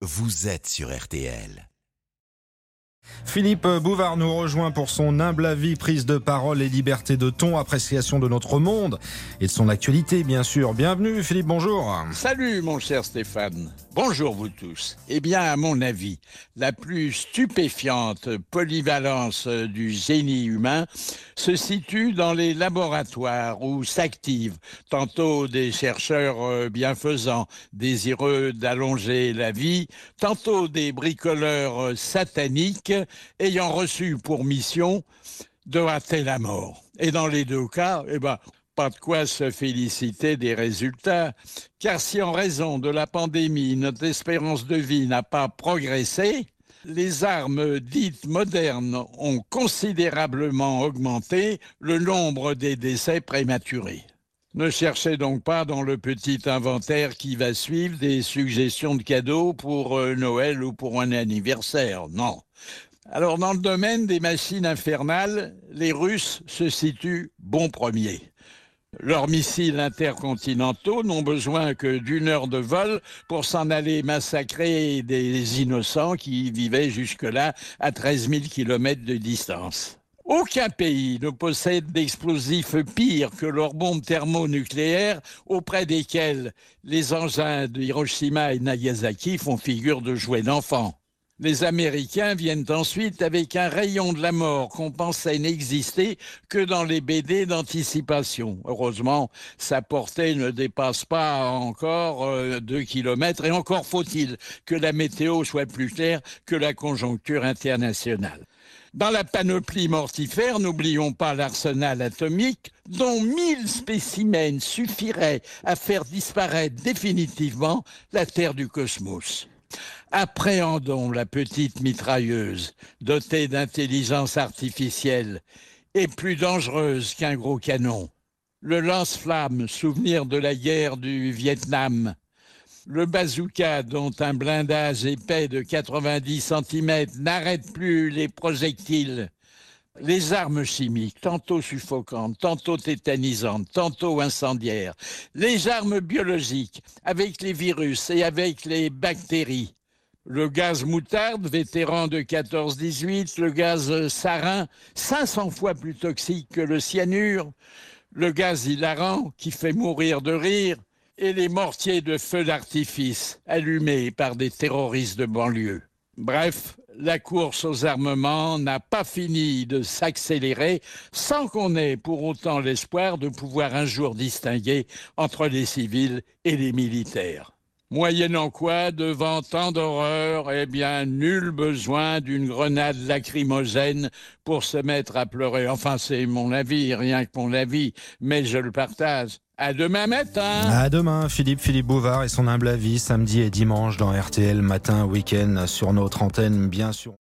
vous êtes sur RTL. Philippe Bouvard nous rejoint pour son humble avis, prise de parole et liberté de ton, appréciation de notre monde et de son actualité, bien sûr. Bienvenue, Philippe, bonjour. Salut, mon cher Stéphane. Bonjour, vous tous. Eh bien, à mon avis, la plus stupéfiante polyvalence du génie humain se situe dans les laboratoires où s'activent tantôt des chercheurs euh, bienfaisants, désireux d'allonger la vie, tantôt des bricoleurs euh, ayant reçu pour mission de hâter la mort. Et dans les deux cas, eh ben, pas de quoi se féliciter des résultats, car si en raison de la pandémie, notre espérance de vie n'a pas progressé, les armes dites modernes ont considérablement augmenté le nombre des décès prématurés. Ne cherchez donc pas dans le petit inventaire qui va suivre des suggestions de cadeaux pour euh, Noël ou pour un anniversaire. Non. Alors, dans le domaine des machines infernales, les Russes se situent bon premier. Leurs missiles intercontinentaux n'ont besoin que d'une heure de vol pour s'en aller massacrer des innocents qui vivaient jusque-là à 13 000 kilomètres de distance. Aucun pays ne possède d'explosifs pires que leurs bombes thermonucléaires auprès desquelles les engins de Hiroshima et Nagasaki font figure de jouets d'enfants. Les Américains viennent ensuite avec un rayon de la mort qu'on pensait n'exister que dans les BD d'anticipation. Heureusement, sa portée ne dépasse pas encore euh, deux kilomètres et encore faut-il que la météo soit plus claire que la conjoncture internationale. Dans la panoplie mortifère, n'oublions pas l'arsenal atomique, dont 1000 spécimens suffiraient à faire disparaître définitivement la Terre du cosmos. Appréhendons la petite mitrailleuse, dotée d'intelligence artificielle et plus dangereuse qu'un gros canon. Le lance-flamme, souvenir de la guerre du Vietnam. Le bazooka, dont un blindage épais de 90 cm n'arrête plus les projectiles. Les armes chimiques, tantôt suffocantes, tantôt tétanisantes, tantôt incendiaires. Les armes biologiques, avec les virus et avec les bactéries le gaz moutarde, vétéran de 14-18, le gaz sarin, 500 fois plus toxique que le cyanure, le gaz hilarant qui fait mourir de rire, et les mortiers de feu d'artifice allumés par des terroristes de banlieue. Bref, la course aux armements n'a pas fini de s'accélérer sans qu'on ait pour autant l'espoir de pouvoir un jour distinguer entre les civils et les militaires. Moyennant quoi, devant tant d'horreur, eh bien, nul besoin d'une grenade lacrymogène pour se mettre à pleurer. Enfin, c'est mon avis, rien que mon avis, mais je le partage. À demain matin. À demain, Philippe Philippe Bouvard et son humble avis, samedi et dimanche dans RTL matin, week-end sur notre antenne, bien sûr.